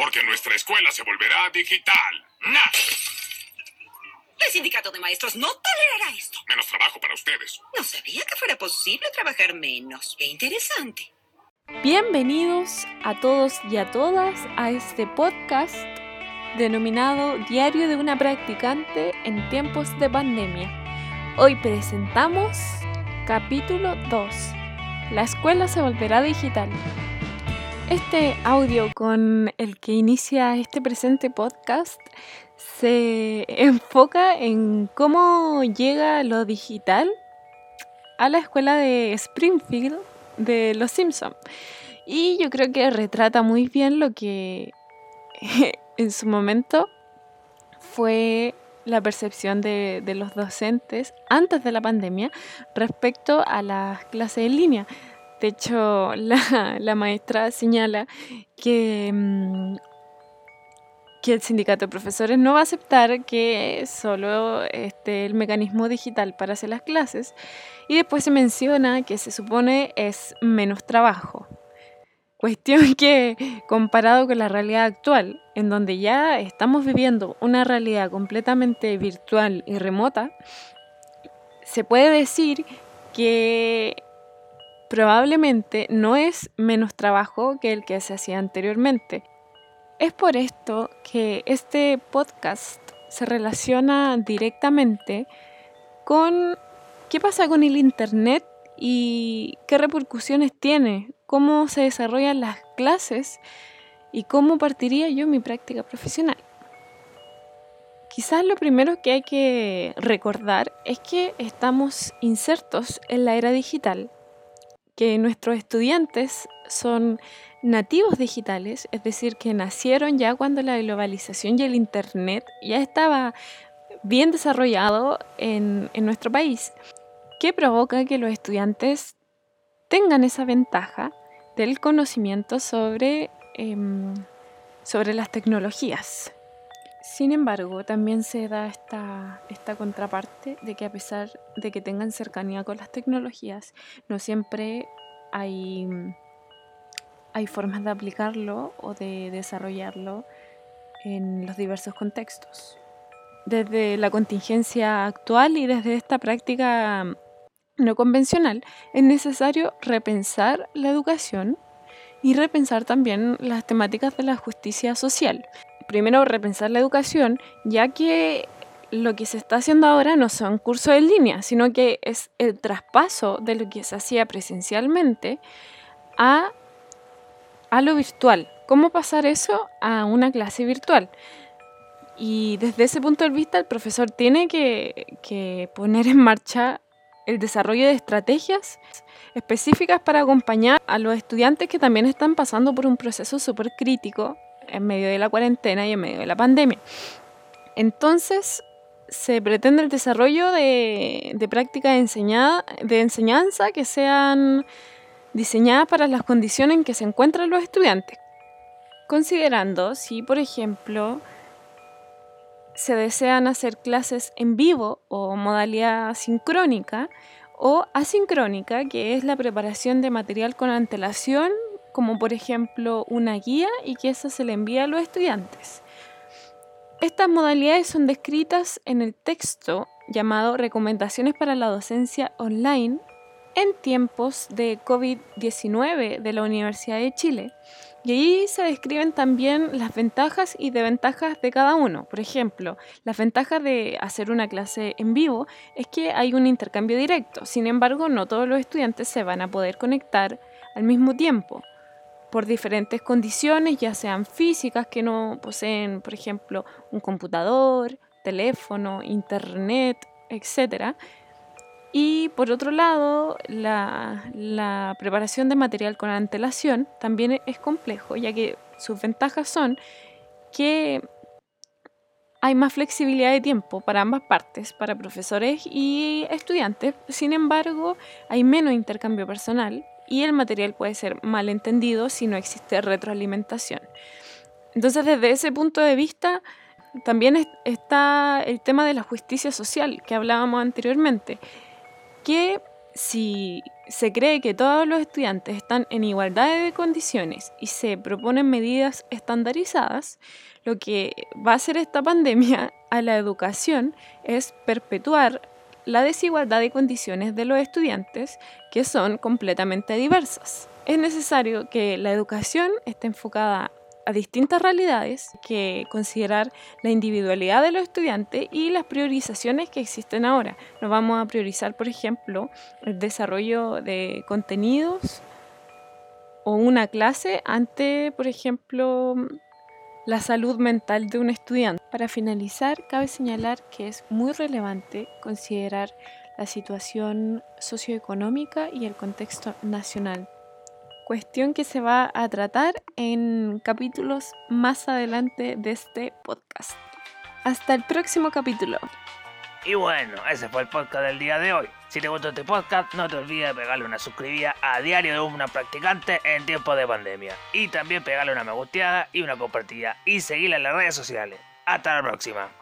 Porque nuestra escuela se volverá digital. ¡Nah! El sindicato de maestros no tolerará esto. Menos trabajo para ustedes. No sabía que fuera posible trabajar menos. Qué interesante. Bienvenidos a todos y a todas a este podcast denominado Diario de una practicante en tiempos de pandemia. Hoy presentamos capítulo 2. La escuela se volverá digital. Este audio con el que inicia este presente podcast se enfoca en cómo llega lo digital a la escuela de Springfield de Los Simpson. Y yo creo que retrata muy bien lo que en su momento fue la percepción de, de, los docentes antes de la pandemia respecto a las clases en línea. De hecho, la, maestra señala que, mm, que el sindicato de profesores no va a aceptar que solo esté el mecanismo digital para hacer las clases y después se menciona que se supone es menos trabajo. Cuestión que comparado con la realidad actual, en donde ya estamos viviendo una realidad completamente virtual y remota, se puede decir que probablemente no es menos trabajo que el que se hacía anteriormente. Es por esto que este podcast se relaciona directamente con qué pasa con el Internet y qué repercusiones tiene, cómo se desarrollan las clases y cómo partiría yo mi práctica profesional. Quizás lo primero que hay que recordar es que estamos insertos en la era digital que nuestros estudiantes son nativos digitales, es decir, que nacieron ya cuando la globalización y el Internet ya estaba bien desarrollado en, nuestro país, que provoca que los estudiantes tengan esa ventaja del conocimiento sobre, em, sobre las tecnologías. Sin embargo, también se da esta, esta contraparte de que a pesar de que tengan cercanía con las tecnologías, no siempre hay, hay formas de aplicarlo o de desarrollarlo en los diversos contextos. Desde la contingencia actual y desde esta práctica no convencional, es necesario repensar la educación y repensar también las temáticas de la justicia social primero repensar la educación, ya que lo que se está haciendo ahora no son cursos en línea, sino que es el traspaso de lo que se hacía presencialmente a, a lo virtual. ¿Cómo pasar eso a una clase virtual? Y desde ese punto de vista el profesor tiene que, que poner en marcha el desarrollo de estrategias específicas para acompañar a los estudiantes que también están pasando por un proceso súper crítico en medio de la cuarentena y en medio de la pandemia. Entonces, se pretende el desarrollo de, prácticas de, de enseñanza que sean diseñadas para las condiciones en que se encuentran los estudiantes. Considerando si, por ejemplo, se desean hacer clases en vivo o modalidad sincrónica o asincrónica, que es la preparación de material con antelación como por ejemplo una guía y que esa se le envía a los estudiantes. Estas modalidades son descritas en el texto llamado Recomendaciones para la docencia online en tiempos de COVID-19 de la Universidad de Chile. Y ahí se describen también las ventajas y desventajas de cada uno. Por ejemplo, las ventajas de hacer una clase en vivo es que hay un intercambio directo. Sin embargo, no todos los estudiantes se van a poder conectar al mismo tiempo por diferentes condiciones, ya sean físicas que no poseen, por ejemplo, un computador, teléfono, internet, etc. Y por otro lado, la, preparación de material con antelación también es complejo, ya que sus ventajas son que hay más flexibilidad de tiempo para ambas partes, para profesores y estudiantes. Sin embargo, hay menos intercambio personal y el material puede ser mal entendido si no existe retroalimentación. Entonces, desde ese punto de vista, también está el tema de la justicia social que hablábamos anteriormente, que si se cree que todos los estudiantes están en igualdad de condiciones y se proponen medidas estandarizadas, lo que va a hacer esta pandemia a la educación es perpetuar la desigualdad de condiciones de los estudiantes que son completamente diversas. Es necesario que la educación esté enfocada a distintas realidades, que considerar la individualidad de los estudiantes y las priorizaciones que existen ahora. No vamos a priorizar, por ejemplo, el desarrollo de contenidos o una clase ante, por ejemplo, la salud mental de un estudiante. Para finalizar, cabe señalar que es muy relevante considerar la situación socioeconómica y el contexto nacional cuestión que se va a tratar en capítulos más adelante de este podcast. Hasta el próximo capítulo. Y bueno, ese fue el podcast del día de hoy. Si te gustó este podcast, no te olvides de pegarle una suscribida a Diario de una Practicante en tiempo de pandemia. Y también pegarle una me gusteada y una compartida. Y seguirla en las redes sociales. Hasta la próxima.